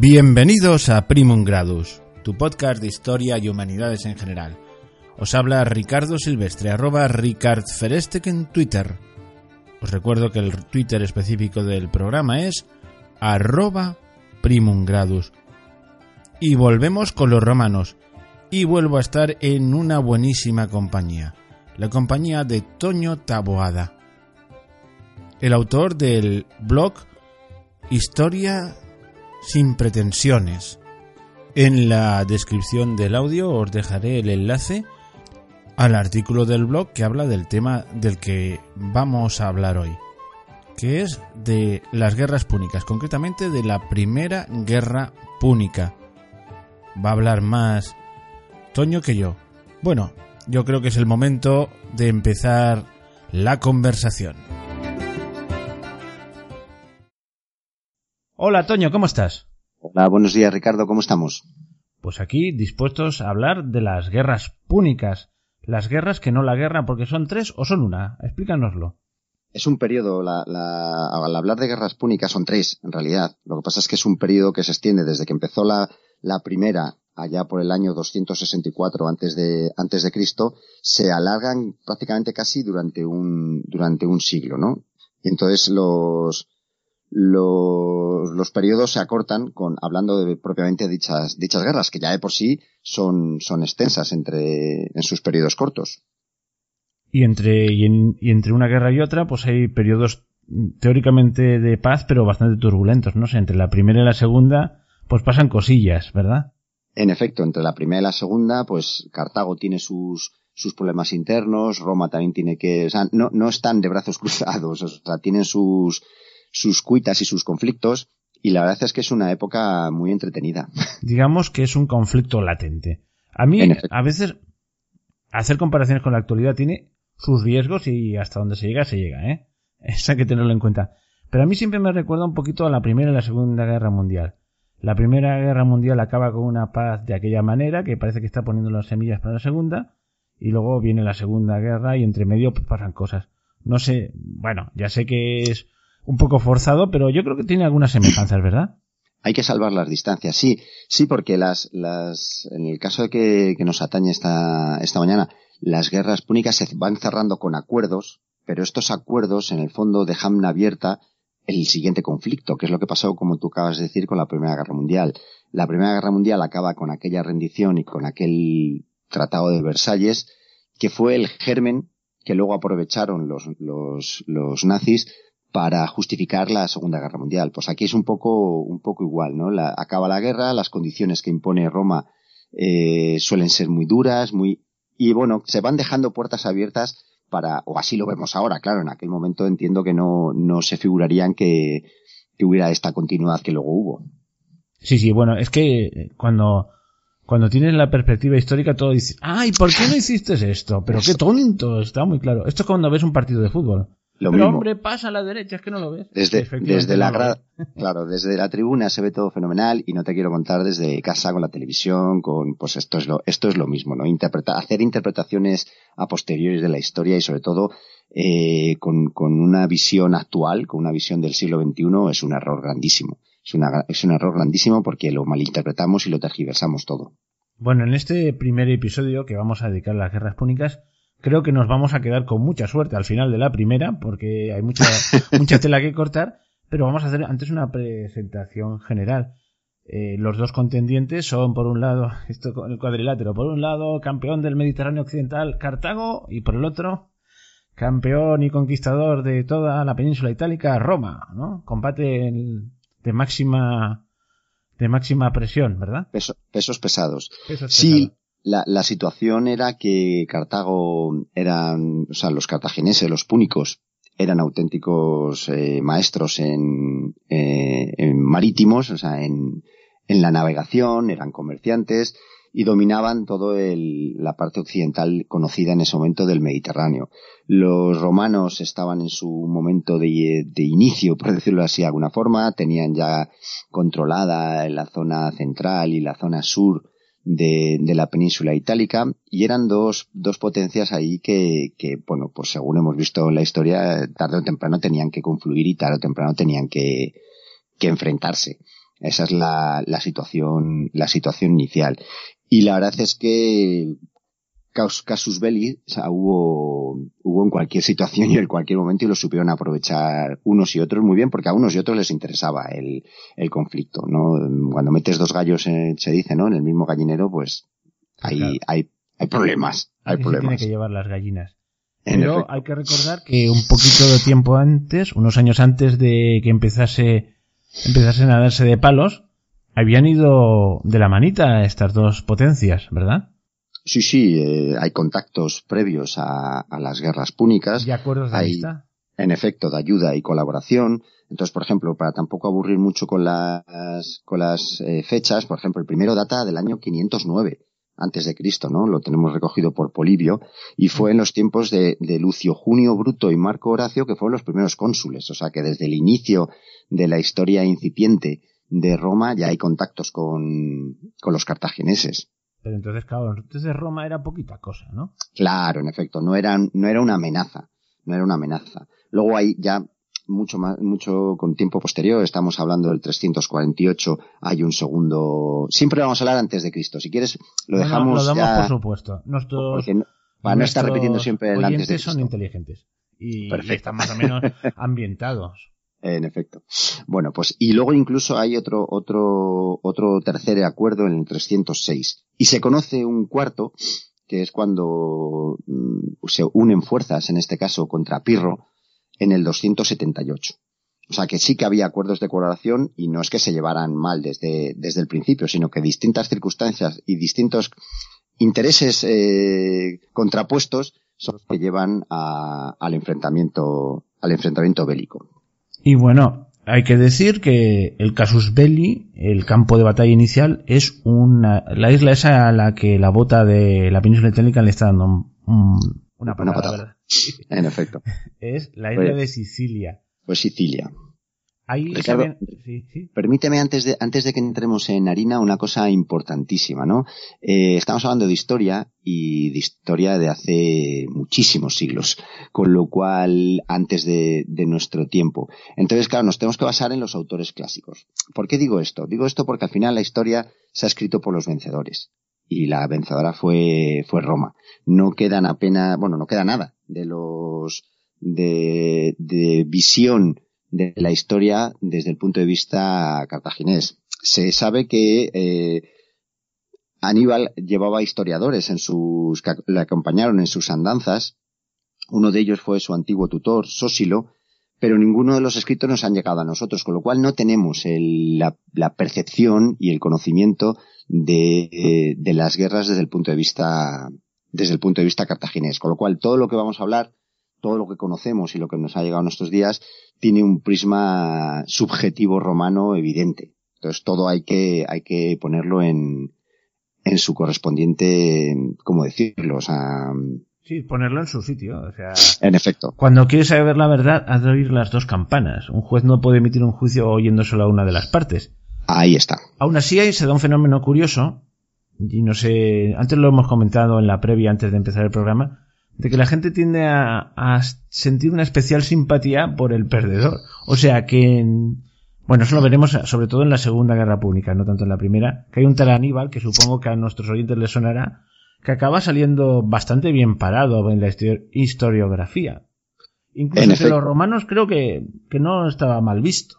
Bienvenidos a Primum Gradus, tu podcast de historia y humanidades en general. Os habla Ricardo Silvestre, arroba RicardFerestec en Twitter. Os recuerdo que el Twitter específico del programa es arroba Primum Gradus. Y volvemos con los romanos. Y vuelvo a estar en una buenísima compañía. La compañía de Toño Taboada. El autor del blog Historia sin pretensiones. En la descripción del audio os dejaré el enlace al artículo del blog que habla del tema del que vamos a hablar hoy, que es de las guerras púnicas, concretamente de la primera guerra púnica. Va a hablar más Toño que yo. Bueno, yo creo que es el momento de empezar la conversación. Hola Toño, ¿cómo estás? Hola, buenos días Ricardo, ¿cómo estamos? Pues aquí dispuestos a hablar de las guerras púnicas. Las guerras que no la guerra porque son tres o son una. Explícanoslo. Es un periodo, la, la, al hablar de guerras púnicas son tres en realidad. Lo que pasa es que es un periodo que se extiende desde que empezó la, la primera allá por el año 264 antes de, antes de Cristo, se alargan prácticamente casi durante un, durante un siglo, ¿no? Y entonces los, los, los periodos se acortan con hablando de propiamente dichas dichas guerras que ya de por sí son son extensas entre en sus periodos cortos. Y entre y, en, y entre una guerra y otra pues hay periodos teóricamente de paz pero bastante turbulentos no sé entre la primera y la segunda pues pasan cosillas verdad en efecto entre la primera y la segunda pues Cartago tiene sus sus problemas internos Roma también tiene que o sea no no están de brazos cruzados o sea tienen sus sus cuitas y sus conflictos, y la verdad es que es una época muy entretenida. Digamos que es un conflicto latente. A mí, a veces, hacer comparaciones con la actualidad tiene sus riesgos y hasta donde se llega, se llega, ¿eh? Eso hay que tenerlo en cuenta. Pero a mí siempre me recuerda un poquito a la Primera y la Segunda Guerra Mundial. La Primera Guerra Mundial acaba con una paz de aquella manera, que parece que está poniendo las semillas para la Segunda, y luego viene la Segunda Guerra y entre medio pues, pasan cosas. No sé, bueno, ya sé que es un poco forzado, pero yo creo que tiene algunas semejanzas, ¿verdad? Hay que salvar las distancias, sí, sí, porque las, las, en el caso de que, que nos atañe esta, esta mañana, las guerras púnicas se van cerrando con acuerdos, pero estos acuerdos en el fondo dejan abierta el siguiente conflicto, que es lo que pasó, como tú acabas de decir, con la Primera Guerra Mundial. La Primera Guerra Mundial acaba con aquella rendición y con aquel Tratado de Versalles, que fue el germen que luego aprovecharon los, los, los nazis para justificar la Segunda Guerra Mundial. Pues aquí es un poco, un poco igual, ¿no? La, acaba la guerra, las condiciones que impone Roma eh, suelen ser muy duras, muy y bueno, se van dejando puertas abiertas para, o así lo vemos ahora, claro, en aquel momento entiendo que no, no se figurarían que, que hubiera esta continuidad que luego hubo. Sí, sí, bueno, es que cuando, cuando tienes la perspectiva histórica todo dice, ay, ¿por qué no hiciste esto? Pero qué tonto, está muy claro. Esto es cuando ves un partido de fútbol. Lo Pero mismo. hombre, pasa a la derecha, es que no lo ves. Desde, desde la no lo gra- claro, desde la tribuna se ve todo fenomenal y no te quiero contar desde casa con la televisión, con, pues esto es lo, esto es lo mismo, ¿no? Interpreta, hacer interpretaciones a posteriores de la historia y sobre todo, eh, con, con una visión actual, con una visión del siglo XXI es un error grandísimo. Es una, es un error grandísimo porque lo malinterpretamos y lo tergiversamos todo. Bueno, en este primer episodio que vamos a dedicar a las guerras púnicas, creo que nos vamos a quedar con mucha suerte al final de la primera, porque hay mucha, mucha tela que cortar, pero vamos a hacer antes una presentación general. Eh, los dos contendientes son, por un lado, esto con el cuadrilátero, por un lado, campeón del Mediterráneo Occidental, Cartago, y por el otro, campeón y conquistador de toda la península itálica, Roma, ¿no? Combate de máxima, de máxima presión, ¿verdad? Peso- pesos pesados. Pesos Sí, pesados. La, la situación era que Cartago eran, o sea, los cartagineses, los púnicos, eran auténticos eh, maestros en, eh, marítimos, o sea, en, en la navegación, eran comerciantes y dominaban todo el, la parte occidental conocida en ese momento del Mediterráneo. Los romanos estaban en su momento de, de inicio, por decirlo así de alguna forma, tenían ya controlada la zona central y la zona sur de, de, la península itálica y eran dos, dos potencias ahí que, que, bueno, pues según hemos visto en la historia, tarde o temprano tenían que confluir y tarde o temprano tenían que, que enfrentarse. Esa es la, la situación, la situación inicial. Y la verdad es que casus belli o sea, hubo, hubo en cualquier situación y en cualquier momento y lo supieron aprovechar unos y otros muy bien porque a unos y otros les interesaba el, el conflicto, ¿no? Cuando metes dos gallos, se dice, ¿no? En el mismo gallinero, pues hay, hay, hay problemas, hay problemas. tiene que llevar las gallinas. Pero hay que recordar que un poquito de tiempo antes, unos años antes de que empezase, empezasen a darse de palos, habían ido de la manita estas dos potencias, ¿verdad? Sí, sí, eh, hay contactos previos a, las guerras púnicas. ¿Y acuerdos de hay, En efecto, de ayuda y colaboración. Entonces, por ejemplo, para tampoco aburrir mucho con las, con las eh, fechas, por ejemplo, el primero data del año 509 antes de Cristo, ¿no? Lo tenemos recogido por Polibio y fue en los tiempos de, de, Lucio Junio Bruto y Marco Horacio que fueron los primeros cónsules, o sea que desde el inicio de la historia incipiente de Roma ya hay contactos con, con los cartagineses. Pero entonces, claro, entonces de Roma era poquita cosa, ¿no? Claro, en efecto, no era, no era una amenaza, no era una amenaza. Luego hay ya mucho más, mucho con tiempo posterior, estamos hablando del 348, hay un segundo, siempre vamos a hablar antes de Cristo, si quieres lo dejamos lo damos por supuesto. Nuestros, para no estar repitiendo siempre el antes de Cristo. son inteligentes y, y están más o menos ambientados. En efecto. Bueno, pues y luego incluso hay otro otro otro tercer acuerdo en el 306 y se conoce un cuarto que es cuando mm, se unen fuerzas en este caso contra Pirro en el 278. O sea que sí que había acuerdos de colaboración y no es que se llevaran mal desde, desde el principio, sino que distintas circunstancias y distintos intereses eh, contrapuestos son los que llevan a, al enfrentamiento al enfrentamiento bélico. Y bueno, hay que decir que el Casus Belli, el campo de batalla inicial, es una, la isla esa a la que la bota de la península itálica le está dando una patada. En efecto. Es la isla de Sicilia. Pues Sicilia. Permíteme antes de, antes de que entremos en harina una cosa importantísima, ¿no? Eh, estamos hablando de historia y de historia de hace muchísimos siglos, con lo cual antes de, de nuestro tiempo. Entonces, claro, nos tenemos que basar en los autores clásicos. ¿Por qué digo esto? Digo esto porque al final la historia se ha escrito por los vencedores y la vencedora fue, fue Roma. No quedan apenas, bueno, no queda nada de los, de, de visión de la historia desde el punto de vista cartaginés. Se sabe que eh, Aníbal llevaba historiadores en sus, que le acompañaron en sus andanzas. Uno de ellos fue su antiguo tutor, Sósilo, pero ninguno de los escritos nos han llegado a nosotros, con lo cual no tenemos el, la, la, percepción y el conocimiento de, de, las guerras desde el punto de vista desde el punto de vista cartaginés, con lo cual todo lo que vamos a hablar, todo lo que conocemos y lo que nos ha llegado en estos días tiene un prisma subjetivo romano evidente. Entonces todo hay que hay que ponerlo en en su correspondiente, ¿cómo decirlo? O sea, Sí, ponerlo en su sitio. O sea, en efecto. Cuando quieres saber la verdad, has de oír las dos campanas. Un juez no puede emitir un juicio oyendo solo a una de las partes. Ahí está. Aún así, ahí se da un fenómeno curioso, y no sé, antes lo hemos comentado en la previa, antes de empezar el programa, de que la gente tiende a, a sentir una especial simpatía por el perdedor. O sea que, en, bueno, eso lo veremos sobre todo en la Segunda Guerra Pública, no tanto en la Primera, que hay un tal Aníbal, que supongo que a nuestros oyentes les sonará, que acaba saliendo bastante bien parado en la historiografía. Incluso entre los romanos creo que, que no estaba mal visto.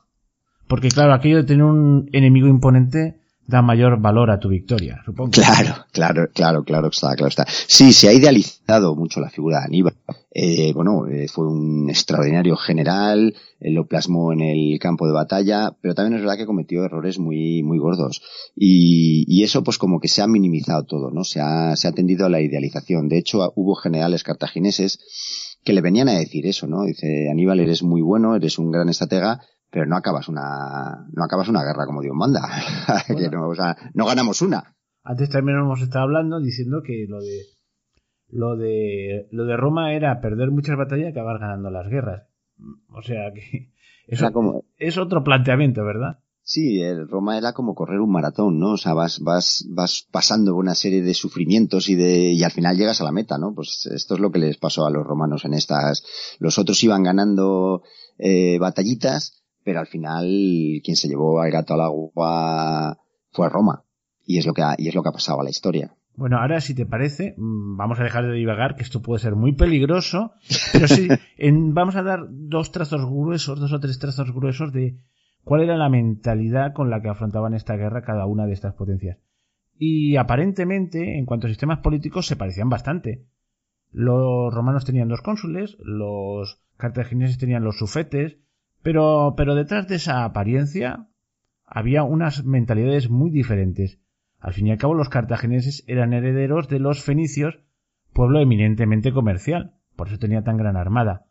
Porque claro, aquello de tener un enemigo imponente da mayor valor a tu victoria, supongo. Claro, claro, claro, claro está, claro está. Sí, se ha idealizado mucho la figura de Aníbal. Eh, bueno, eh, fue un extraordinario general, eh, lo plasmó en el campo de batalla, pero también es verdad que cometió errores muy, muy gordos. Y, y eso pues como que se ha minimizado todo, ¿no? Se ha, se ha tendido a la idealización. De hecho, hubo generales cartagineses que le venían a decir eso, ¿no? Dice, Aníbal, eres muy bueno, eres un gran estratega, pero no acabas una no acabas una guerra como Dios manda. No, o sea, no ganamos una. Antes también hemos estado hablando diciendo que lo de lo de lo de Roma era perder muchas batallas y acabar ganando las guerras. O sea que eso como, es otro planteamiento verdad Sí, el Roma era como correr un maratón, ¿no? O sea, vas, vas, vas pasando una serie de sufrimientos y de, y al final llegas a la meta, ¿no? Pues esto es lo que les pasó a los romanos en estas, los otros iban ganando, eh, batallitas, pero al final quien se llevó al gato al agua fue Roma. Y es lo que ha, y es lo que ha pasado a la historia. Bueno, ahora si te parece, mm, vamos a dejar de divagar, que esto puede ser muy peligroso, pero sí, vamos a dar dos trazos gruesos, dos o tres trazos gruesos de cuál era la mentalidad con la que afrontaban esta guerra cada una de estas potencias. Y aparentemente, en cuanto a sistemas políticos, se parecían bastante. Los romanos tenían dos cónsules, los cartagineses tenían los sufetes, pero, pero detrás de esa apariencia había unas mentalidades muy diferentes. Al fin y al cabo, los cartagineses eran herederos de los fenicios, pueblo eminentemente comercial, por eso tenía tan gran armada.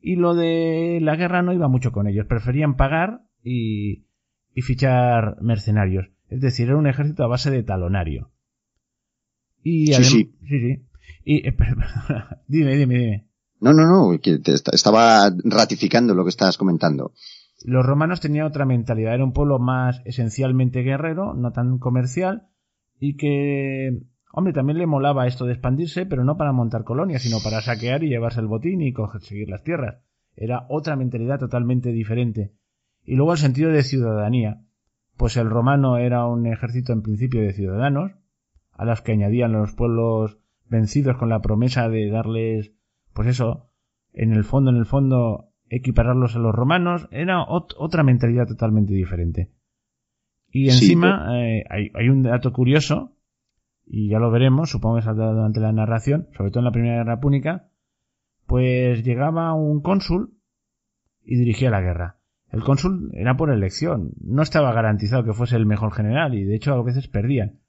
Y lo de la guerra no iba mucho con ellos, preferían pagar y, y fichar mercenarios. Es decir, era un ejército a base de talonario. Y sí, sí. sí, sí. Y, eh, dime, dime, dime. No, no, no, que te estaba ratificando lo que estabas comentando. Los romanos tenían otra mentalidad, era un pueblo más esencialmente guerrero, no tan comercial, y que, hombre, también le molaba esto de expandirse, pero no para montar colonias, sino para saquear y llevarse el botín y conseguir las tierras. Era otra mentalidad totalmente diferente. Y luego el sentido de ciudadanía, pues el romano era un ejército en principio de ciudadanos, a los que añadían los pueblos vencidos con la promesa de darles, pues eso, en el fondo, en el fondo, equipararlos a los romanos, era otra mentalidad totalmente diferente. Y encima eh, hay, un dato curioso, y ya lo veremos, supongo que saldrá durante la narración, sobre todo en la Primera Guerra Púnica, pues llegaba un cónsul y dirigía la guerra. El cónsul era por elección, no estaba garantizado que fuese el mejor general y de hecho a veces perdían.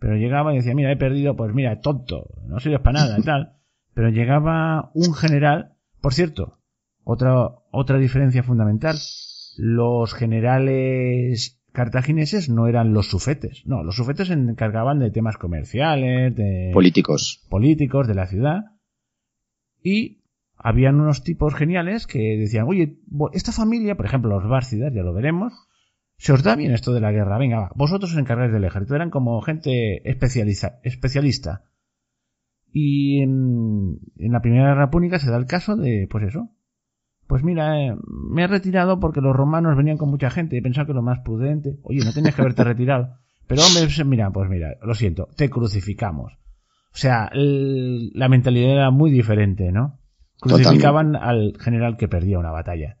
Pero llegaba y decía, mira, he perdido, pues mira, tonto, no sirves para nada y tal. Pero llegaba un general, por cierto, otra, otra diferencia fundamental. Los generales cartagineses no eran los sufetes. No, los sufetes se encargaban de temas comerciales, de... Políticos. Políticos de la ciudad. Y habían unos tipos geniales que decían, oye, esta familia, por ejemplo, los Bárcidas, ya lo veremos, se os da bien esto de la guerra, venga, va, vosotros os encargáis del ejército. Eran como gente especializa, especialista. Y en, en la Primera Guerra Púnica se da el caso de, pues eso, pues mira, eh, me he retirado porque los romanos venían con mucha gente y pensaba que lo más prudente. Oye, no tenías que haberte retirado. Pero hombre, mira, pues mira, lo siento, te crucificamos. O sea, la mentalidad era muy diferente, ¿no? Crucificaban al general que perdía una batalla.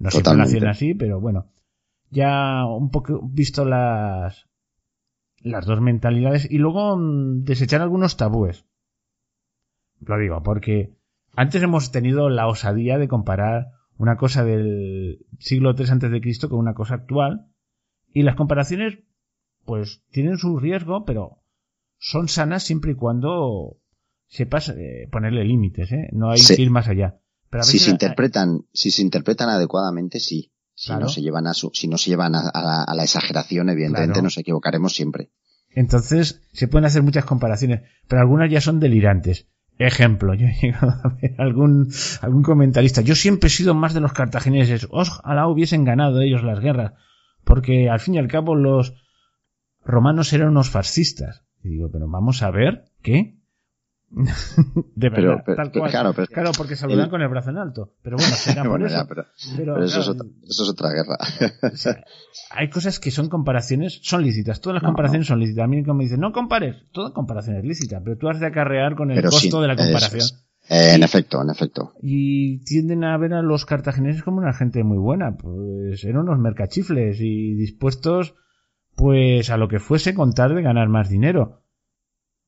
No siempre lo hacían así, pero bueno. Ya un poco visto las, las dos mentalidades y luego mm, desechar algunos tabúes. Lo digo, porque antes hemos tenido la osadía de comparar una cosa del siglo III antes de Cristo con una cosa actual y las comparaciones pues tienen su riesgo, pero son sanas siempre y cuando sepas eh, ponerle límites, ¿eh? No hay que ir más allá. si se interpretan, si se interpretan adecuadamente, sí. Si no se llevan a si no se llevan a, la, exageración, evidentemente nos equivocaremos siempre. Entonces, se pueden hacer muchas comparaciones, pero algunas ya son delirantes. Ejemplo, yo he llegado a ver algún, algún comentarista. Yo siempre he sido más de los cartagineses. Ojalá hubiesen ganado ellos las guerras. Porque al fin y al cabo los romanos eran unos fascistas. Y digo, pero vamos a ver, ¿qué? de verdad, tal cual. Claro, claro, porque saludan con el brazo en alto. Pero bueno, será por eso. pero, eso, es otra, eso, es otra, guerra. hay cosas que son comparaciones, son lícitas. Todas las comparaciones son lícitas. A mí como dicen, no compares, toda comparación es lícita, pero tú has de acarrear con el costo de la comparación. en efecto, en efecto. Y tienden a ver a los cartagineses como una gente muy buena. Pues eran unos mercachifles y dispuestos, pues, a lo que fuese contar de ganar más dinero.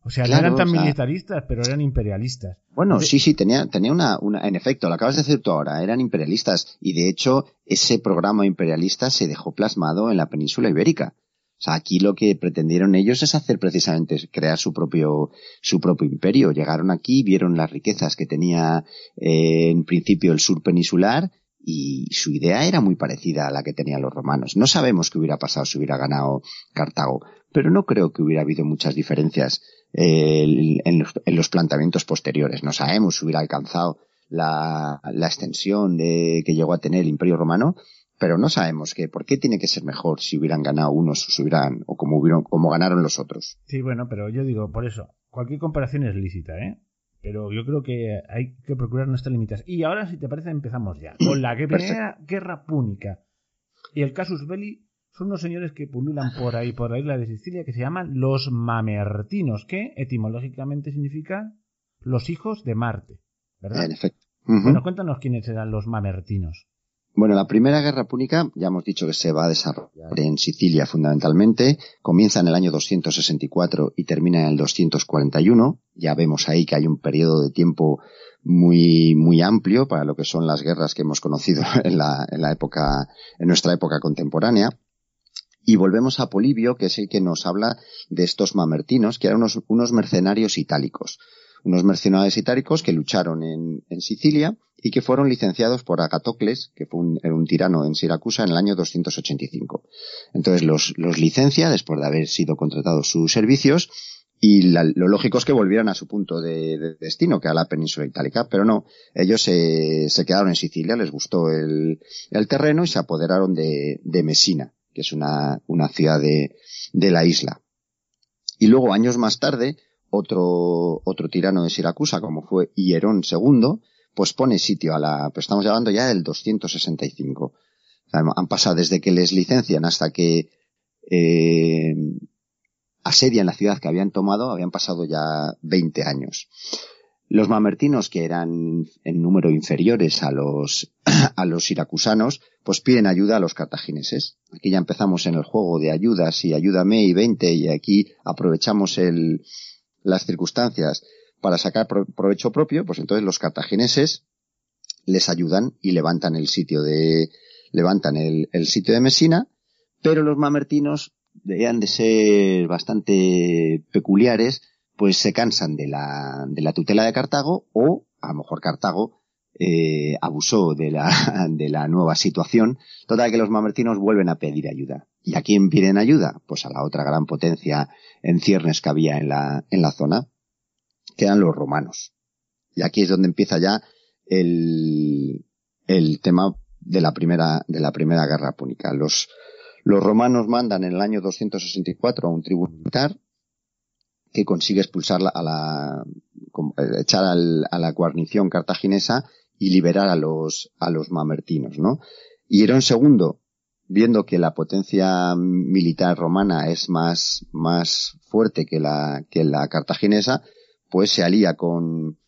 O sea, no eran tan militaristas, pero eran imperialistas. Bueno, sí, sí, tenía, tenía una, una, en efecto, lo acabas de decir tú ahora, eran imperialistas. Y de hecho, ese programa imperialista se dejó plasmado en la península ibérica. O sea, aquí lo que pretendieron ellos es hacer precisamente crear su propio su propio imperio. Llegaron aquí, vieron las riquezas que tenía eh, en principio el sur peninsular y su idea era muy parecida a la que tenían los romanos. No sabemos qué hubiera pasado si hubiera ganado Cartago, pero no creo que hubiera habido muchas diferencias en, los, planteamientos posteriores. No sabemos si hubiera alcanzado la, extensión de, que llegó a tener el Imperio Romano, pero no sabemos que por qué tiene que ser mejor si hubieran ganado unos o si hubieran o como hubieron como ganaron los otros. Sí, bueno, pero yo digo por eso cualquier comparación es lícita, ¿eh? Pero yo creo que hay que procurar nuestras limitas. Y ahora, si te parece, empezamos ya con la primera guerra púnica. Y el casus belli son unos señores que pululan por ahí, por la isla de Sicilia, que se llaman los mamertinos, que etimológicamente significa los hijos de Marte. ¿Verdad? En efecto. Bueno, cuéntanos quiénes eran los mamertinos. Bueno, la primera guerra púnica, ya hemos dicho que se va a desarrollar en Sicilia fundamentalmente, comienza en el año 264 y termina en el 241. Ya vemos ahí que hay un periodo de tiempo muy, muy amplio para lo que son las guerras que hemos conocido en la, en la época, en nuestra época contemporánea. Y volvemos a Polibio, que es el que nos habla de estos mamertinos, que eran unos, unos mercenarios itálicos. Unos mercenarios itálicos que lucharon en, en, Sicilia y que fueron licenciados por Agatocles, que fue un, tirano en Siracusa en el año 285. Entonces los, los licencia después de haber sido contratados sus servicios y lo lógico es que volvieran a su punto de, de, destino, que a la península itálica, pero no, ellos se, se quedaron en Sicilia, les gustó el, el terreno y se apoderaron de, de Mesina, que es una, una ciudad de, de la isla. Y luego, años más tarde, otro, otro tirano de Siracusa, como fue Hierón II, pues pone sitio a la, pues estamos hablando ya del 265. O sea, han pasado desde que les licencian hasta que eh, asedian la ciudad que habían tomado, habían pasado ya 20 años. Los mamertinos, que eran en número inferiores a los, a los siracusanos, pues piden ayuda a los cartagineses. Aquí ya empezamos en el juego de ayudas y ayúdame y 20 y aquí aprovechamos el, las circunstancias para sacar provecho propio, pues entonces los cartagineses les ayudan y levantan el sitio de, levantan el, el sitio de Mesina, pero los mamertinos debían de ser bastante peculiares, pues se cansan de la, de la tutela de Cartago o a lo mejor Cartago eh, abusó de la, de la nueva situación, toda que los mamertinos vuelven a pedir ayuda. ¿Y a quién piden ayuda? Pues a la otra gran potencia en ciernes que había en la, en la zona, que eran los romanos. Y aquí es donde empieza ya el, el tema de la primera, de la primera guerra púnica. Los, los romanos mandan en el año 264 a un tribuno militar que consigue expulsar a la, echar al, a la guarnición cartaginesa y liberar a los, a los mamertinos, ¿no? Y Herón II viendo que la potencia militar romana es más, más fuerte que la, que la cartaginesa, pues se alía con,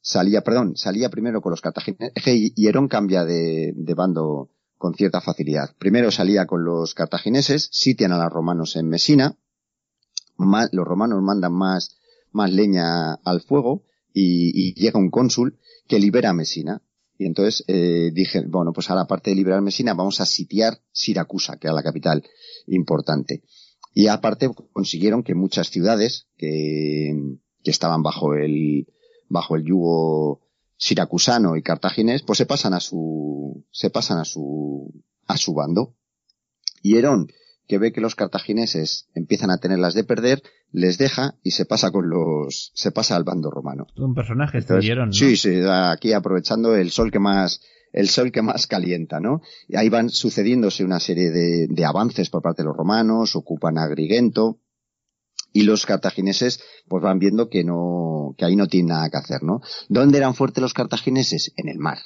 salía, perdón, salía primero con los cartagineses, y Herón cambia de, de bando con cierta facilidad. Primero salía con los cartagineses, sitian a los romanos en Mesina, los romanos mandan más, más leña al fuego, y, y llega un cónsul que libera Mesina. Y entonces eh, dije, bueno, pues ahora aparte de liberar Mesina, vamos a sitiar Siracusa, que era la capital importante. Y aparte consiguieron que muchas ciudades que, que estaban bajo el, bajo el yugo siracusano y cartaginés, pues se pasan a su, se pasan a su, a su bando. Y Herón, que ve que los cartagineses empiezan a tenerlas de perder, les deja y se pasa con los, se pasa al bando romano. Un personaje estuvieron, ¿no? Sí, sí, aquí aprovechando el sol que más, el sol que más calienta, ¿no? Y ahí van sucediéndose una serie de, de avances por parte de los romanos, ocupan Agrigento, y los cartagineses pues van viendo que no, que ahí no tienen nada que hacer, ¿no? ¿Dónde eran fuertes los cartagineses? En el mar.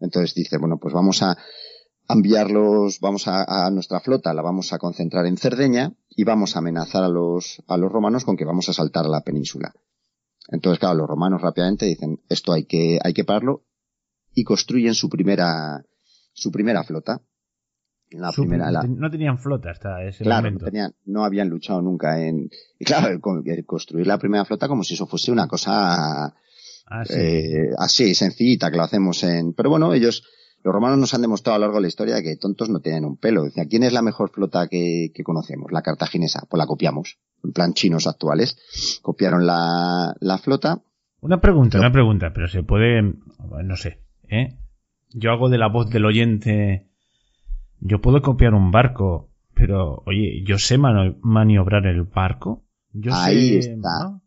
Entonces dice, bueno, pues vamos a, enviarlos, vamos a, a, nuestra flota, la vamos a concentrar en Cerdeña y vamos a amenazar a los, a los romanos con que vamos a saltar a la península. Entonces, claro, los romanos rápidamente dicen, esto hay que, hay que pararlo y construyen su primera, su primera flota. La su, primera, la, no tenían flota hasta ese claro, momento. No, tenían, no habían luchado nunca en, y claro, construir la primera flota como si eso fuese una cosa, ah, sí. eh, así, sencillita, que lo hacemos en, pero bueno, ellos, los romanos nos han demostrado a lo largo de la historia que tontos no tienen un pelo. Dice, ¿quién es la mejor flota que, que, conocemos? La cartaginesa. Pues la copiamos. En plan chinos actuales. Copiaron la, la flota. Una pregunta, una pregunta, pero se puede, no sé, ¿eh? Yo hago de la voz del oyente, yo puedo copiar un barco, pero oye, yo sé maniobrar el barco. Yo Ahí sé, está. ¿no?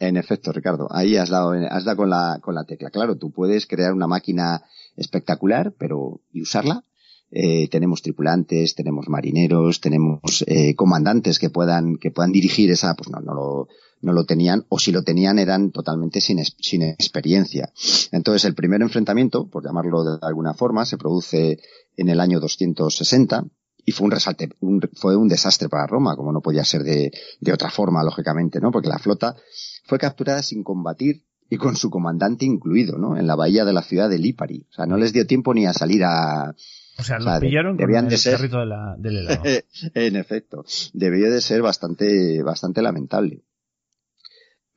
En efecto, Ricardo, ahí has dado, has dado con la, con la tecla. Claro, tú puedes crear una máquina espectacular, pero ¿y usarla? Eh, tenemos tripulantes, tenemos marineros, tenemos eh, comandantes que puedan que puedan dirigir esa, pues no, no lo no lo tenían, o si lo tenían eran totalmente sin, sin experiencia. Entonces, el primer enfrentamiento, por llamarlo de alguna forma, se produce en el año 260, y fue un resalte, fue un desastre para Roma, como no podía ser de, de otra forma, lógicamente, ¿no? Porque la flota fue capturada sin combatir y con su comandante incluido, ¿no? En la bahía de la ciudad de Lipari. O sea, no les dio tiempo ni a salir a... O sea, los pillaron con el de ser... de la, del helado. en efecto. Debió de ser bastante, bastante lamentable.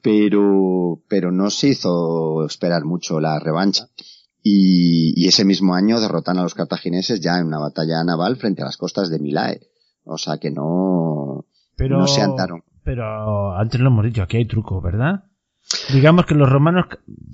Pero, pero no se hizo esperar mucho la revancha. Y, ese mismo año derrotan a los cartagineses ya en una batalla naval frente a las costas de Milae. O sea que no, pero, no se andaron. Pero antes lo hemos dicho, aquí hay truco, ¿verdad? Digamos que los romanos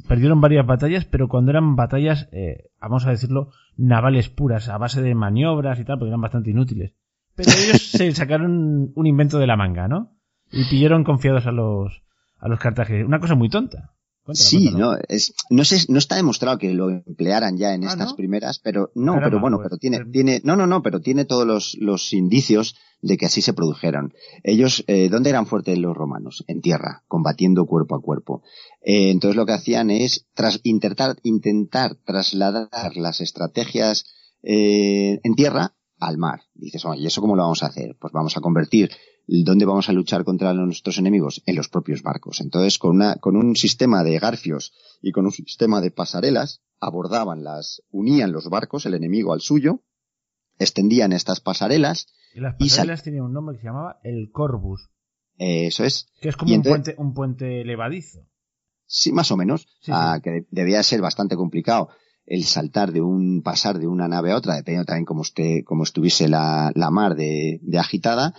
perdieron varias batallas, pero cuando eran batallas, eh, vamos a decirlo, navales puras, a base de maniobras y tal, porque eran bastante inútiles. Pero ellos se sacaron un invento de la manga, ¿no? Y pillaron confiados a los, a los cartagineses. Una cosa muy tonta sí, no, es, no sé, no está demostrado que lo emplearan ya en ah, estas primeras, pero no, pero bueno, pues, pero tiene, eh, tiene, no, no, no, pero tiene todos los, los indicios de que así se produjeron. Ellos, eh, ¿dónde eran fuertes los romanos? En tierra, combatiendo cuerpo a cuerpo. Eh, entonces lo que hacían es tras, intentar, intentar trasladar las estrategias eh, en tierra al mar. Dices, oye, ¿y eso cómo lo vamos a hacer? Pues vamos a convertir ¿dónde vamos a luchar contra nuestros enemigos? En los propios barcos. Entonces, con, una, con un sistema de garfios y con un sistema de pasarelas, abordaban las, unían los barcos, el enemigo al suyo, extendían estas pasarelas. Y las pasarelas tenían un nombre que se llamaba el Corbus. eso es. Que es como un, puente, un puente levadizo. Sí, más o menos. Ah, que debía ser bastante complicado el saltar de un, pasar de una nave a otra, dependiendo también cómo, esté, cómo estuviese la, la mar de, de agitada,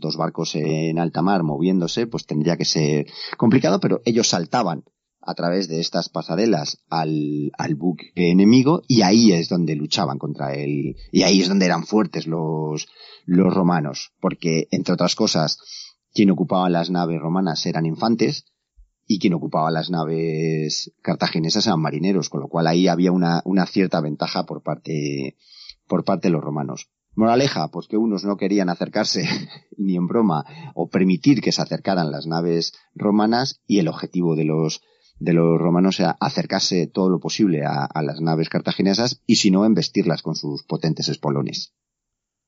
dos barcos en alta mar moviéndose, pues tendría que ser complicado, pero ellos saltaban a través de estas pasarelas al, al buque enemigo y ahí es donde luchaban contra él y ahí es donde eran fuertes los, los romanos, porque entre otras cosas, quien ocupaba las naves romanas eran infantes y quien ocupaba las naves cartaginesas eran marineros, con lo cual ahí había una, una cierta ventaja por parte, por parte de los romanos. Moraleja, pues que unos no querían acercarse ni en broma o permitir que se acercaran las naves romanas y el objetivo de los de los romanos era acercarse todo lo posible a, las naves cartaginesas y si no embestirlas con sus potentes espolones.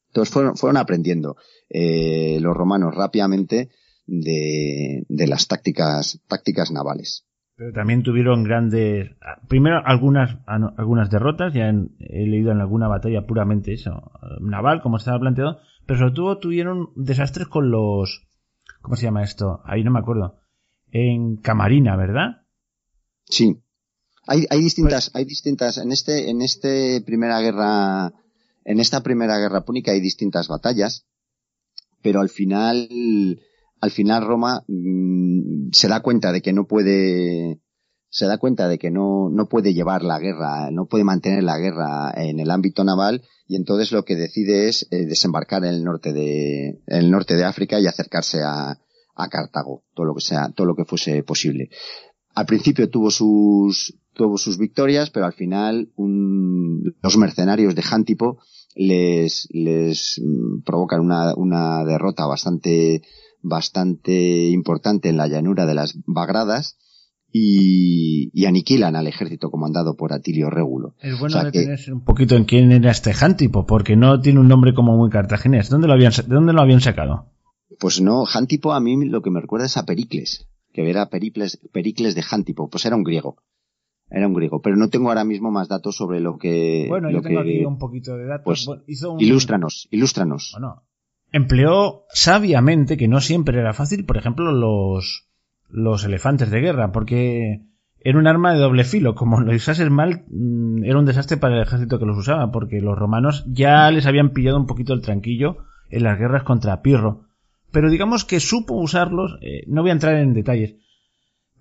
Entonces fueron, fueron aprendiendo eh, los romanos rápidamente de, de las tácticas, tácticas navales. Pero también tuvieron grandes. Primero, algunas, algunas derrotas. Ya he leído en alguna batalla puramente eso. Naval, como estaba planteado. Pero sobre todo tuvieron desastres con los. ¿Cómo se llama esto? Ahí no me acuerdo. En Camarina, ¿verdad? Sí. Hay, hay distintas, pues hay distintas. En este, en este primera guerra. En esta primera guerra púnica hay distintas batallas. Pero al final al final Roma mm, se da cuenta de que no puede se da cuenta de que no, no puede llevar la guerra, no puede mantener la guerra en el ámbito naval y entonces lo que decide es eh, desembarcar en el norte de, en el norte de África y acercarse a, a Cartago, todo lo que sea, todo lo que fuese posible. Al principio tuvo sus, tuvo sus victorias, pero al final un, los mercenarios de Jántipo les, les mm, provocan una, una derrota bastante, bastante importante en la llanura de las Bagradas y, y aniquilan al ejército comandado por Atilio Régulo. Es bueno detenerse un poquito en quién era este Jántipo, porque no tiene un nombre como muy cartaginés. ¿Dónde lo habían, ¿De dónde lo habían sacado? Pues no, Jántipo a mí lo que me recuerda es a Pericles, que era Pericles, Pericles de Jántipo, pues era un griego. Era un griego, pero no tengo ahora mismo más datos sobre lo que... Bueno, yo tengo aquí un poquito de datos. Pues, Ilústranos, ilústranos. Bueno, empleó sabiamente, que no siempre era fácil, por ejemplo, los, los elefantes de guerra, porque era un arma de doble filo. Como lo usases mal, mm, era un desastre para el ejército que los usaba, porque los romanos ya les habían pillado un poquito el tranquillo en las guerras contra Pirro. Pero digamos que supo usarlos, eh, no voy a entrar en detalles,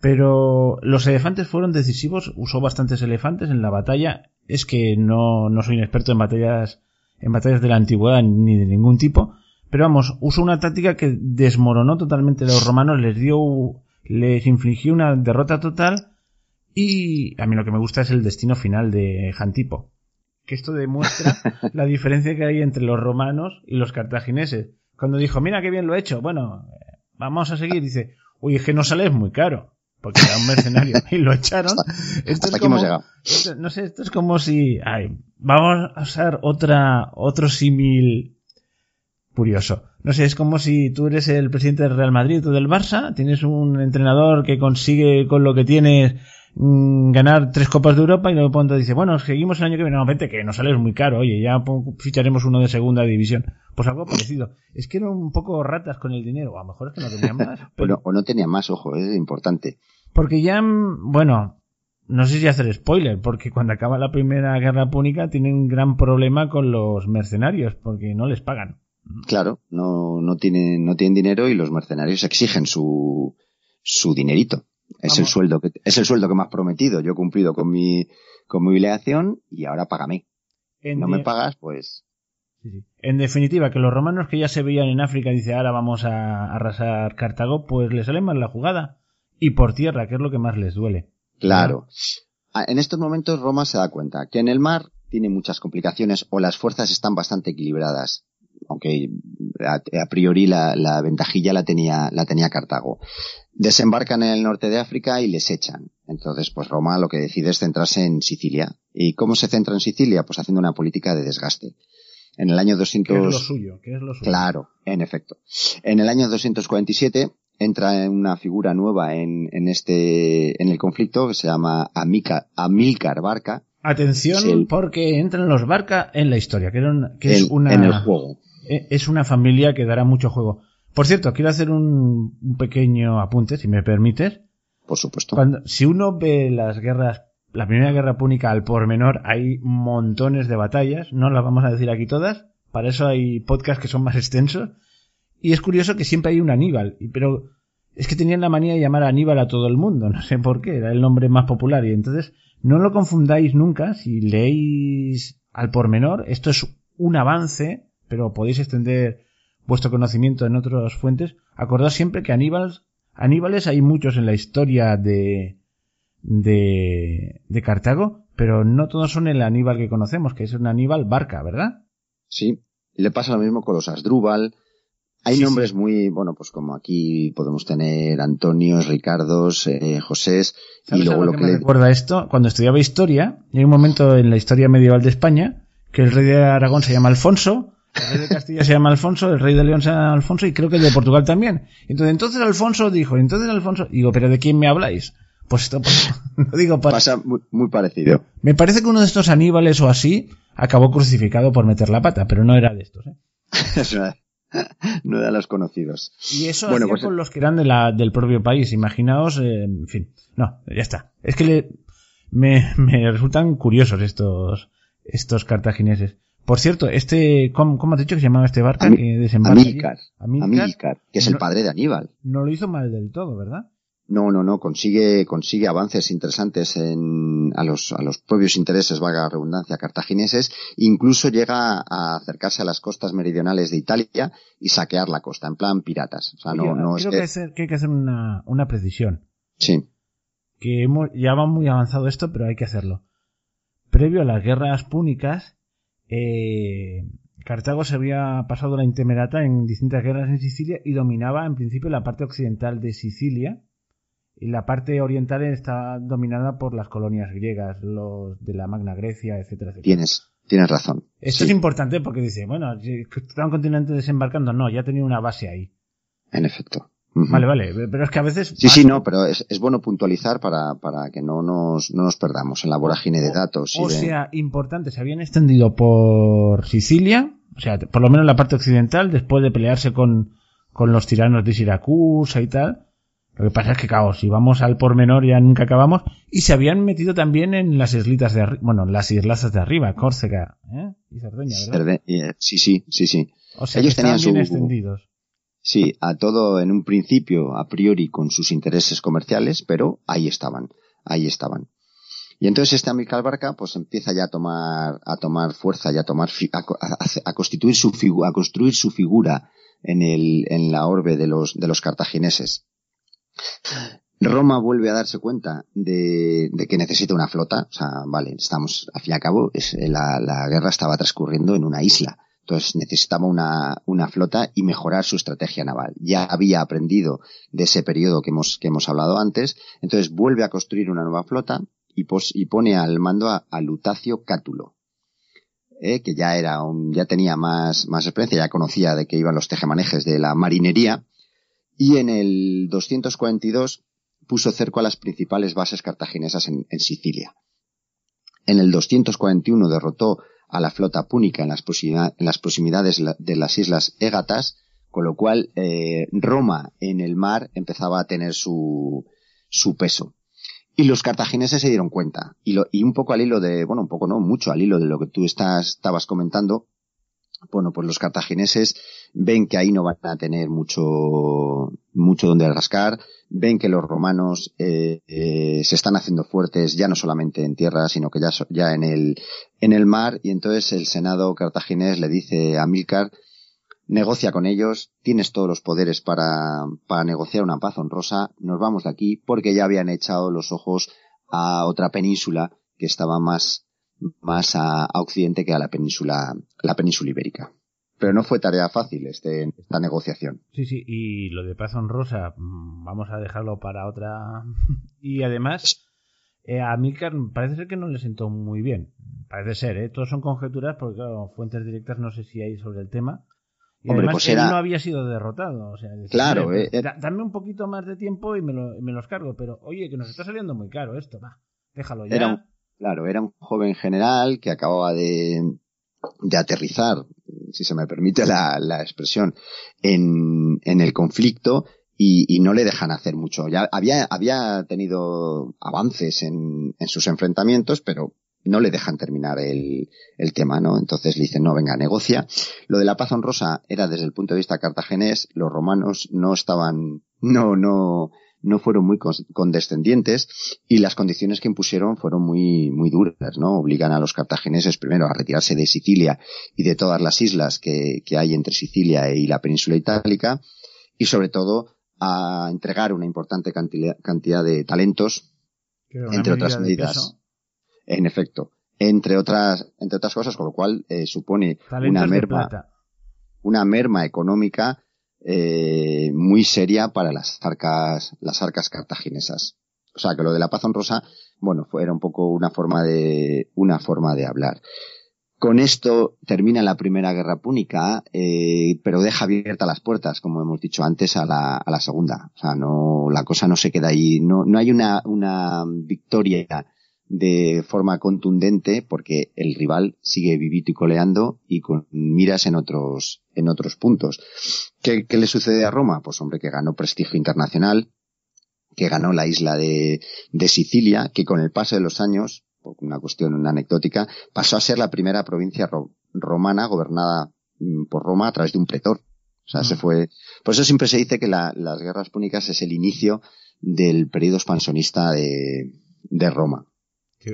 pero los elefantes fueron decisivos, usó bastantes elefantes en la batalla. Es que no, no soy un experto en batallas, en batallas de la antigüedad ni de ningún tipo, pero vamos, usó una táctica que desmoronó totalmente a los romanos, les dio, les infligió una derrota total y a mí lo que me gusta es el destino final de Jantipo. Que esto demuestra la diferencia que hay entre los romanos y los cartagineses. Cuando dijo, mira qué bien lo he hecho, bueno, vamos a seguir, dice, uy, es que no sales muy caro, porque era un mercenario y lo echaron. esto es como, no sé, esto es como si, ay, vamos a usar otra, otro símil curioso. No sé, es como si tú eres el presidente del Real Madrid o del Barça, tienes un entrenador que consigue con lo que tienes mm, ganar tres copas de Europa y luego pronto dice, bueno, seguimos el año que viene, no, vente, que nos sale muy caro, oye, ya ficharemos uno de segunda división. Pues algo parecido. Es que eran un poco ratas con el dinero, a lo mejor es que no tenían más. Pero... o no tenían más, ojo, es importante. Porque ya, bueno, no sé si hacer spoiler, porque cuando acaba la primera guerra púnica tienen un gran problema con los mercenarios, porque no les pagan. Claro, no, no, tienen, no tienen dinero y los mercenarios exigen su, su dinerito. Es el sueldo que, es el sueldo que me has prometido. Yo he cumplido con mi, con mi obligación y ahora págame. no me pagas, pues. En definitiva, que los romanos que ya se veían en África, dice ahora vamos a arrasar Cartago, pues les sale mal la jugada. Y por tierra, que es lo que más les duele. Claro. Ah, en estos momentos Roma se da cuenta que en el mar tiene muchas complicaciones o las fuerzas están bastante equilibradas aunque a, priori la, la, ventajilla la tenía, la tenía Cartago. Desembarcan en el norte de África y les echan. Entonces, pues Roma lo que decide es centrarse en Sicilia. ¿Y cómo se centra en Sicilia? Pues haciendo una política de desgaste. En el año 200... ¿Qué es lo suyo? ¿Qué es lo suyo? Claro, en efecto. En el año 247 entra una figura nueva en, en este, en el conflicto que se llama Amica, Amílcar Barca. Atención, porque entran los Barca en la historia, que, que es una... En el juego es una familia que dará mucho juego. Por cierto, quiero hacer un, pequeño apunte, si me permites. Por supuesto. Cuando, si uno ve las guerras, la primera guerra púnica al pormenor, hay montones de batallas, no las vamos a decir aquí todas, para eso hay podcasts que son más extensos. Y es curioso que siempre hay un Aníbal, pero es que tenían la manía de llamar a Aníbal a todo el mundo, no sé por qué, era el nombre más popular. Y entonces, no lo confundáis nunca, si leéis al pormenor, esto es un avance pero podéis extender vuestro conocimiento en otras fuentes, acordad siempre que Aníbal, Aníbales hay muchos en la historia de, de, de Cartago, pero no todos son el Aníbal que conocemos, que es un Aníbal Barca, ¿verdad? Sí, le pasa lo mismo con los Asdrúbal. Hay nombres muy, bueno, pues como aquí podemos tener Antonios, Ricardos, eh, Josés, y luego lo que, me recuerda esto, cuando estudiaba historia, hay un momento en la historia medieval de España que el rey de Aragón se llama Alfonso, el rey de Castilla se llama Alfonso, el rey de León se llama Alfonso y creo que el de Portugal también. Entonces, entonces Alfonso dijo, entonces Alfonso, digo, pero ¿de quién me habláis? Pues esto no digo pasa muy, parecido. Me parece que uno de estos aníbales o así acabó crucificado por meter la pata, pero no era de estos, ¿eh? no era de los conocidos. Y eso bueno, pues, con los que eran de la, del propio país. Imaginaos, eh, en fin. No, ya está. Es que le, me, me resultan curiosos estos, estos cartagineses. Por cierto, este, ¿cómo, has dicho que se llamaba este barca? que Amílcar, Amílcar, que es el padre de Aníbal. No lo hizo mal del todo, ¿verdad? No, no, no, consigue, consigue avances interesantes en, a los, a los propios intereses, valga la redundancia, cartagineses, incluso llega a acercarse a las costas meridionales de Italia y saquear la costa, en plan piratas. O sea, no, no creo que, hay que hacer una, una precisión. Sí. Que hemos, ya va muy avanzado esto, pero hay que hacerlo. Previo a las guerras púnicas, eh, Cartago se había pasado la intemerata en distintas guerras en Sicilia y dominaba en principio la parte occidental de Sicilia y la parte oriental está dominada por las colonias griegas, los de la Magna Grecia, etcétera, etcétera. Tienes, tienes razón. Esto es importante porque dice, bueno, si está un continente desembarcando, no, ya tenía una base ahí. En efecto. Vale, vale, pero es que a veces... Sí, sí, no, pero es, es bueno puntualizar para, para que no nos, no nos perdamos en la vorágine de datos. o sea, importante, se habían extendido por Sicilia, o sea, por lo menos la parte occidental, después de pelearse con, con los tiranos de Siracusa y tal. Lo que pasa es que, claro, si vamos al pormenor ya nunca acabamos. Y se habían metido también en las islitas de arriba, bueno, las islas de arriba, Córcega ¿eh? y Cerdeña, ¿verdad? Eh, sí, sí, sí, sí. O sea, Ellos tenían bien extendidos. Sí, a todo en un principio, a priori, con sus intereses comerciales, pero ahí estaban, ahí estaban. Y entonces este Amílcar Barca pues empieza ya a tomar, a tomar fuerza y a tomar, a, constituir su figura, a construir su figura en el, en la orbe de los, de los cartagineses. Roma vuelve a darse cuenta de, de, que necesita una flota, o sea, vale, estamos, al fin y al cabo, es, la, la guerra estaba transcurriendo en una isla, Entonces necesitaba una, una flota y mejorar su estrategia naval. Ya había aprendido de ese periodo que hemos, que hemos hablado antes. Entonces vuelve a construir una nueva flota y, pone al mando a, Lutacio Cátulo, eh, que ya era un, ya tenía más, más experiencia, ya conocía de que iban los tejemanejes de la marinería. Y en el 242 puso cerco a las principales bases cartaginesas en, en Sicilia. En el 241 derrotó a la flota púnica en las, proximidades de las islas Égatas, con lo cual eh, Roma en el mar empezaba a tener su, su peso. Y los cartagineses se dieron cuenta. Y, lo, y un poco al hilo de, bueno, un poco no, mucho al hilo de lo que tú estás, estabas comentando, bueno, pues los cartagineses ven que ahí no van a tener mucho, mucho donde rascar, ven que los romanos eh, eh, se están haciendo fuertes ya no solamente en tierra, sino que ya, ya en el, en el mar, y entonces el senado cartaginés le dice a Milcar, negocia con ellos, tienes todos los poderes para, para negociar una paz honrosa, nos vamos de aquí, porque ya habían echado los ojos a otra península que estaba más más a, Occidente que a la península, la península ibérica. Pero no fue tarea fácil este, esta negociación. Sí, sí, y lo de paz honrosa, mm, vamos a dejarlo para otra. y además, eh, a Milcar parece ser que no le sentó muy bien. Parece ser, ¿eh? Todos son conjeturas porque, claro, fuentes directas no sé si hay sobre el tema. Y Hombre, además, pues él no había sido derrotado. O sea, claro, eh, eh, dame un poquito más de tiempo y me, lo, me, los cargo. Pero, oye, que nos está saliendo muy caro esto, va, déjalo ya. Claro, era un joven general que acababa de, de aterrizar, si se me permite la, la expresión, en, en el conflicto y, y, no le dejan hacer mucho. Ya había, había tenido avances en, en sus enfrentamientos, pero no le dejan terminar el, el tema, ¿no? Entonces le dicen, no, venga, negocia. Lo de la paz honrosa era desde el punto de vista cartagenés, los romanos no estaban, no, no, no fueron muy condescendientes y las condiciones que impusieron fueron muy, muy duras, ¿no? Obligan a los cartagineses primero a retirarse de Sicilia y de todas las islas que, que hay entre Sicilia y la península itálica y sobre todo a entregar una importante cantidad, de talentos, entre otras medidas. En efecto, entre otras, entre otras cosas, con lo cual eh, supone una merma, una merma económica eh, muy seria para las arcas, las arcas cartaginesas. O sea que lo de la paz honrosa, bueno, fue, era un poco una forma de, una forma de hablar. Con esto termina la primera guerra púnica, eh, pero deja abiertas las puertas, como hemos dicho antes, a la, a la segunda. O sea, no, la cosa no se queda ahí, no, no hay una, una victoria de forma contundente porque el rival sigue vivito y coleando y con miras en otros, en otros puntos. ¿Qué, ¿Qué, le sucede a Roma? Pues hombre, que ganó prestigio internacional, que ganó la isla de, de Sicilia, que con el paso de los años, por una cuestión anecdótica, pasó a ser la primera provincia romana gobernada mm, por Roma a través de un pretor. O sea, se mm. fue. Por eso siempre se dice que la, las guerras púnicas es el inicio del periodo expansionista de, de Roma.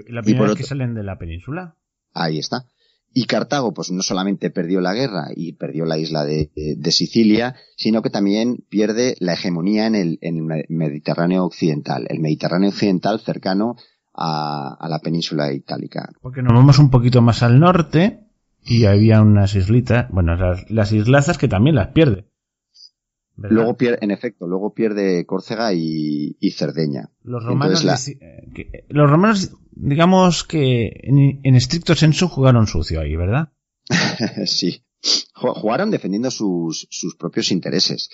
¿La primera vez que salen de la península? Ahí está. Y Cartago, pues no solamente perdió la guerra y perdió la isla de, de Sicilia, sino que también pierde la hegemonía en el, en el, Mediterráneo occidental, el Mediterráneo occidental cercano a, a, la península itálica. Porque nos vamos un poquito más al norte y había unas islitas, bueno, las, las islazas que también las pierde. Luego pierde, en efecto, luego pierde Córcega y, Cerdeña. Los romanos, eh, los romanos, digamos que en, estricto senso jugaron sucio ahí, ¿verdad? sí. Jugaron defendiendo sus, sus propios intereses.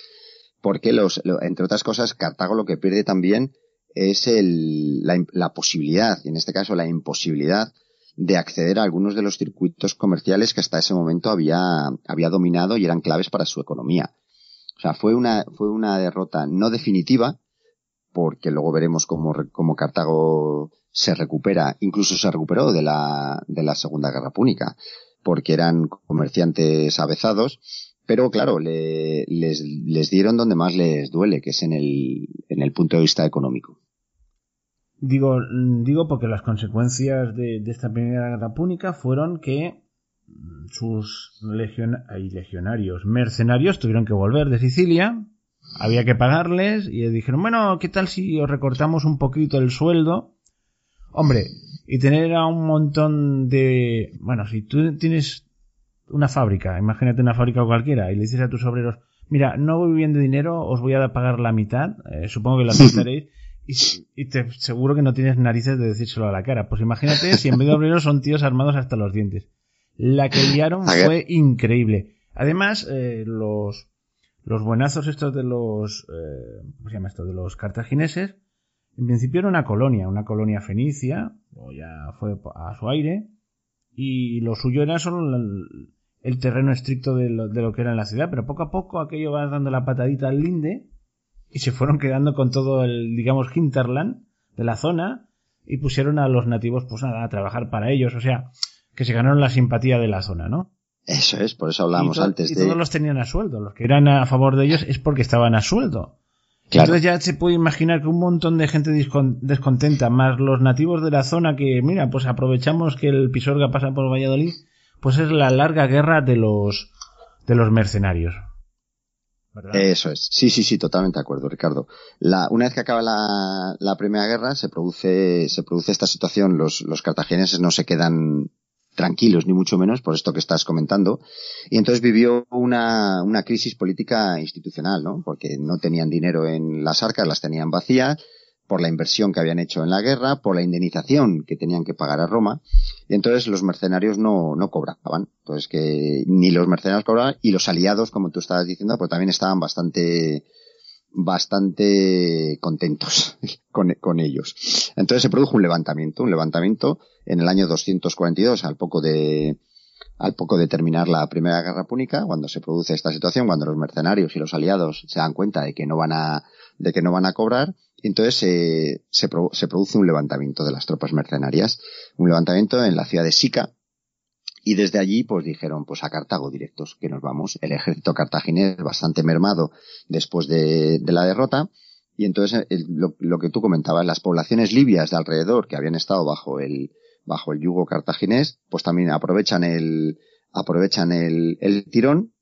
Porque los, entre otras cosas, Cartago lo que pierde también es el, la, la posibilidad, y en este caso la imposibilidad, de acceder a algunos de los circuitos comerciales que hasta ese momento había, había dominado y eran claves para su economía o sea, fue una, fue una derrota no definitiva, porque luego veremos cómo, cómo Cartago se recupera, incluso se recuperó de la, de la Segunda Guerra Púnica, porque eran comerciantes avezados, pero claro, le, les, les dieron donde más les duele, que es en el, en el punto de vista económico. Digo, digo porque las consecuencias de, de esta primera guerra púnica fueron que sus legionarios mercenarios tuvieron que volver de Sicilia, había que pagarles y dijeron, bueno, ¿qué tal si os recortamos un poquito el sueldo? Hombre, y tener a un montón de... Bueno, si tú tienes una fábrica, imagínate una fábrica cualquiera, y le dices a tus obreros, mira, no voy bien de dinero, os voy a pagar la mitad, eh, supongo que lo aceptaréis, y, te seguro que no tienes narices de decírselo a la cara. Pues imagínate si en vez de obreros son tíos armados hasta los dientes. La que liaron fue increíble. Además, eh, los, los buenazos estos de los, eh, ¿cómo se llama esto? De los cartagineses, en principio era una colonia, una colonia fenicia, o ya fue a su aire, y lo suyo era solo el, terreno estricto de lo, de lo, que era en la ciudad, pero poco a poco aquello va dando la patadita al linde y se fueron quedando con todo el, digamos, hinterland de la zona y pusieron a los nativos, pues nada, a trabajar para ellos, o sea, que se ganaron la simpatía de la zona, ¿no? Eso es, por eso hablábamos antes y todos los tenían a sueldo, los que eran a favor de ellos es porque estaban a sueldo. Entonces ya se puede imaginar que un montón de gente descontenta, más los nativos de la zona que, mira, pues aprovechamos que el Pisorga pasa por Valladolid, pues es la larga guerra de los, de los mercenarios. Eso es. Sí, sí, sí, totalmente de acuerdo, Ricardo. La, una vez que acaba la, la primera guerra, se produce, se produce esta situación. Los, los cartagineses no se quedan tranquilos, ni mucho menos, por esto que estás comentando. Y entonces vivió una, una crisis política institucional, ¿no? Porque no tenían dinero en las arcas, las tenían vacías, por la inversión que habían hecho en la guerra, por la indemnización que tenían que pagar a Roma, y entonces los mercenarios no, no cobraban. Entonces que ni los mercenarios cobraban, y los aliados, como tú estabas diciendo, pues también estaban bastante, bastante contentos con, con, ellos. Entonces se produjo un levantamiento, un levantamiento en el año 242, al poco de, al poco de terminar la Primera Guerra Púnica, cuando se produce esta situación, cuando los mercenarios y los aliados se dan cuenta de que no van a, de que no van a cobrar, entonces se, se produce un levantamiento de las tropas mercenarias, un levantamiento en la ciudad de Sica, y desde allí, pues dijeron, pues a Cartago directos, que nos vamos. El ejército cartaginés bastante mermado después de, la derrota. Y entonces, lo, que tú comentabas, las poblaciones libias de alrededor que habían estado bajo el, bajo el yugo cartaginés, pues también aprovechan el, aprovechan el, el tirón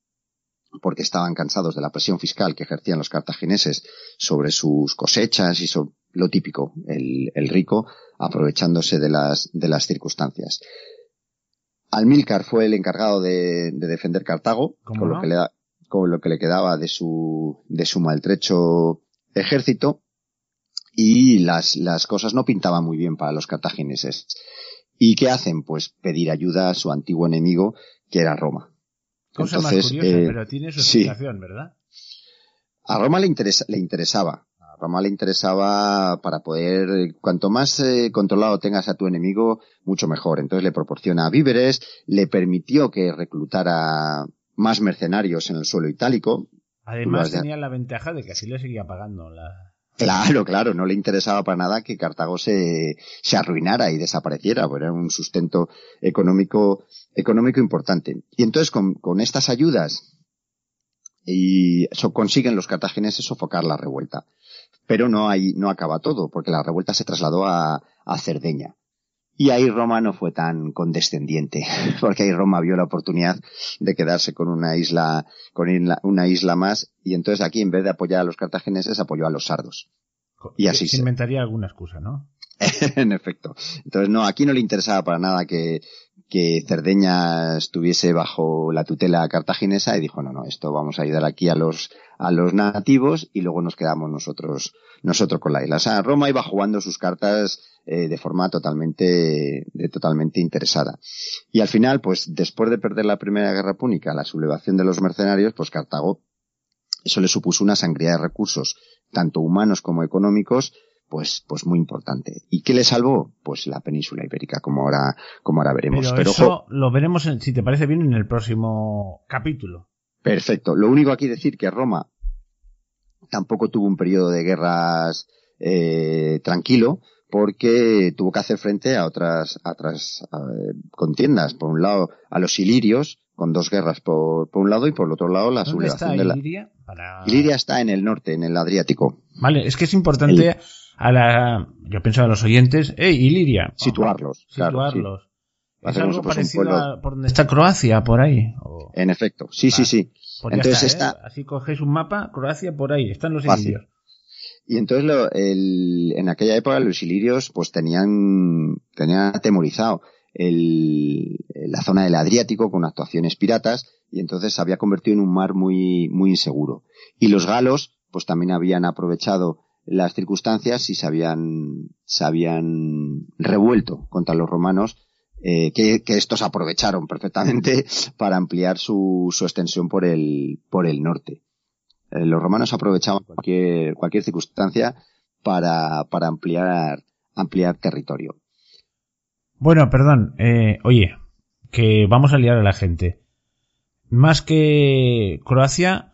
porque estaban cansados de la presión fiscal que ejercían los cartagineses sobre sus cosechas y sobre lo típico, el, el rico aprovechándose de las, de las circunstancias. Almilcar fue el encargado de, defender Cartago, con lo, que le con lo que le quedaba de su, de su maltrecho ejército, y las, las cosas no pintaban muy bien para los cartagineses. ¿Y qué hacen? Pues pedir ayuda a su antiguo enemigo, que era Roma. Cosa más curiosa, eh, pero tiene su explicación, ¿verdad? A Roma le, interesa, le interesaba Roma le interesaba para poder, cuanto más eh, controlado tengas a tu enemigo, mucho mejor. Entonces le proporciona víveres, le permitió que reclutara más mercenarios en el suelo itálico. Además tenía la ventaja de que así le seguía pagando la... Claro, claro, no le interesaba para nada que Cartago se, se arruinara y desapareciera, porque era un sustento económico, económico importante. Y entonces con, con estas ayudas y consiguen los cartagineses sofocar la revuelta. Pero no, hay, no acaba todo, porque la revuelta se trasladó a, a Cerdeña. Y ahí Roma no fue tan condescendiente, porque ahí Roma vio la oportunidad de quedarse con una isla, con una isla más, y entonces aquí en vez de apoyar a los cartagineses apoyó a los sardos. Y así se inventaría alguna excusa, ¿no? en efecto. Entonces no, aquí no le interesaba para nada que, que Cerdeña estuviese bajo la tutela cartaginesa y dijo, no, no, esto vamos a ayudar aquí a los, a los nativos y luego nos quedamos nosotros, nosotros con la isla. O sea, Roma iba jugando sus cartas eh, de forma totalmente, de, totalmente interesada. Y al final, pues después de perder la primera guerra púnica, la sublevación de los mercenarios, pues Cartago, eso le supuso una sangría de recursos, tanto humanos como económicos, pues, pues muy importante. ¿Y qué le salvó? Pues la península ibérica, como ahora, como ahora veremos. Pero, eso lo veremos, si te parece bien, en el próximo capítulo. Perfecto. Lo único aquí decir que Roma tampoco tuvo un periodo de guerras eh, tranquilo, porque tuvo que hacer frente a otras, a otras contiendas. Por un lado, a los ilirios, con dos guerras por, por un lado, y por el otro lado, la sublevación de la. Iliria? Iliria está en el norte, en el Adriático. Vale, es que es importante a la, yo pienso a los oyentes, ¡Ey, Iliria! Situarlos, Situarlos. ¿Es algo parecido a por donde está Croacia, por ahí? En efecto, sí, sí, sí. Pues entonces está, ¿eh? Así cogéis un mapa, Croacia por ahí, están los ilirios. Y entonces lo, el, en aquella época los ilirios pues tenían, tenían atemorizado. el, la zona del Adriático con actuaciones piratas y entonces se había convertido en un mar muy, muy inseguro. Y los galos, pues también habían aprovechado las circunstancias y se habían, se habían revuelto contra los romanos, eh, que, estos aprovecharon perfectamente para ampliar su, su extensión por el, por el norte. Eh, los romanos aprovechaban cualquier, cualquier circunstancia para, para ampliar, ampliar territorio. Bueno, perdón, eh, oye, que vamos a liar a la gente. Más que Croacia,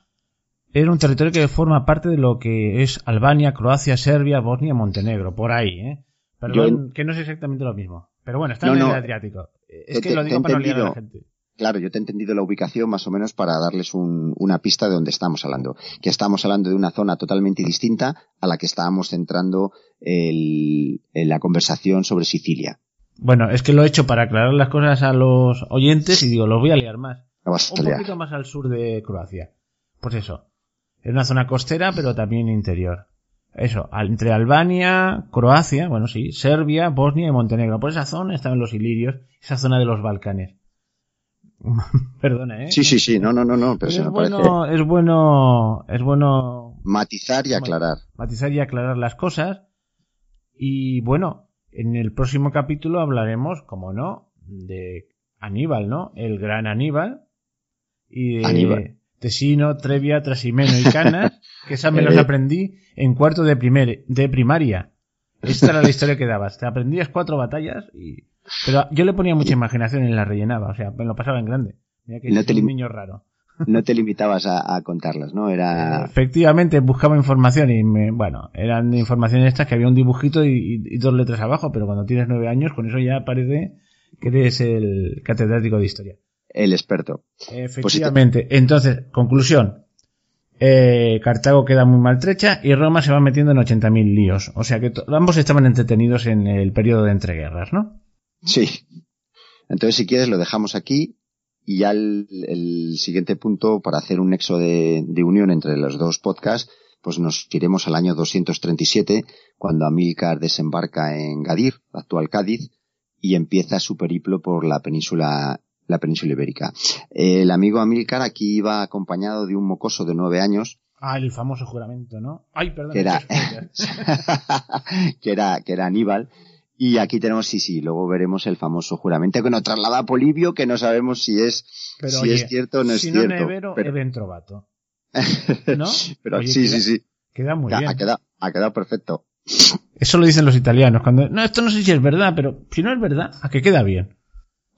era un territorio que forma parte de lo que es Albania, Croacia, Serbia, Bosnia, Montenegro, por ahí, ¿eh? Perdón, que no es exactamente lo mismo. Pero bueno, está en el Adriático. Es que lo digo para no liar a la gente. Claro, yo te he entendido la ubicación más o menos para darles un, una pista de dónde estamos hablando. Que estamos hablando de una zona totalmente distinta a la que estábamos centrando el, en la conversación sobre Sicilia. Bueno, es que lo he hecho para aclarar las cosas a los oyentes y digo, los voy a liar más. un poquito más al sur de Croacia. Pues eso. Es una zona costera, pero también interior. Eso, entre Albania, Croacia, bueno, sí, Serbia, Bosnia y Montenegro. Por esa zona estaban los ilirios, esa zona de los Balcanes. Perdona, ¿eh? Sí, sí, sí, no, no, no, no, pero, es, bueno, es bueno, es bueno matizar y aclarar. Matizar y aclarar las cosas. Y bueno, en el próximo capítulo hablaremos, como no, de Aníbal, ¿no? El gran Aníbal. Y de Aníbal. Tesino, Trevia, Trasimeno y Canas, que esas me las eh. aprendí en cuarto de, primer, de primaria. Esta era la historia que dabas. Te aprendías cuatro batallas y pero yo le ponía mucha imaginación y la rellenaba, o sea, me lo pasaba en grande. Mira que no un niño raro. No te limitabas a, contarlas, ¿no? Era... Efectivamente, buscaba información y, me, bueno, eran informaciones estas que había un dibujito y, dos letras abajo, pero cuando tienes nueve años, con eso ya parece que eres el catedrático de historia. El experto. Efectivamente. Entonces, conclusión. Eh, Cartago queda muy maltrecha y Roma se va metiendo en 80.000 líos. O sea que ambos estaban entretenidos en el periodo de entreguerras, ¿no? Sí. Entonces, si quieres, lo dejamos aquí y ya el, siguiente punto para hacer un nexo de, unión entre los dos podcasts, pues nos iremos al año 237, cuando Amílcar desembarca en Gadir, actual Cádiz, y empieza su periplo por la península la península ibérica. El amigo Amílcar aquí iba acompañado de un mocoso de nueve años. Ah, el famoso juramento, ¿no? Ay, perdón. Que era, que era, que era Aníbal, y aquí tenemos, sí, sí, luego veremos el famoso juramento que nos traslada a Polibio, que no sabemos si es, si es cierto o no es si cierto. No nevero, pero... ¿No? pero sí, sí, sí. Queda muy bien. Ha quedado, ha quedado perfecto. Eso lo dicen los italianos. Cuando, no, esto no sé si es verdad, pero si no es verdad, ¿a qué queda bien?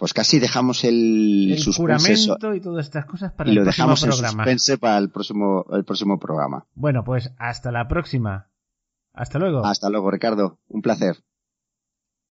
Pues casi dejamos el, el juramento y todas estas cosas para y el lo dejamos en suspense para el próximo, el próximo programa. Bueno, pues hasta la próxima. Hasta luego. Hasta luego, Ricardo. Un placer.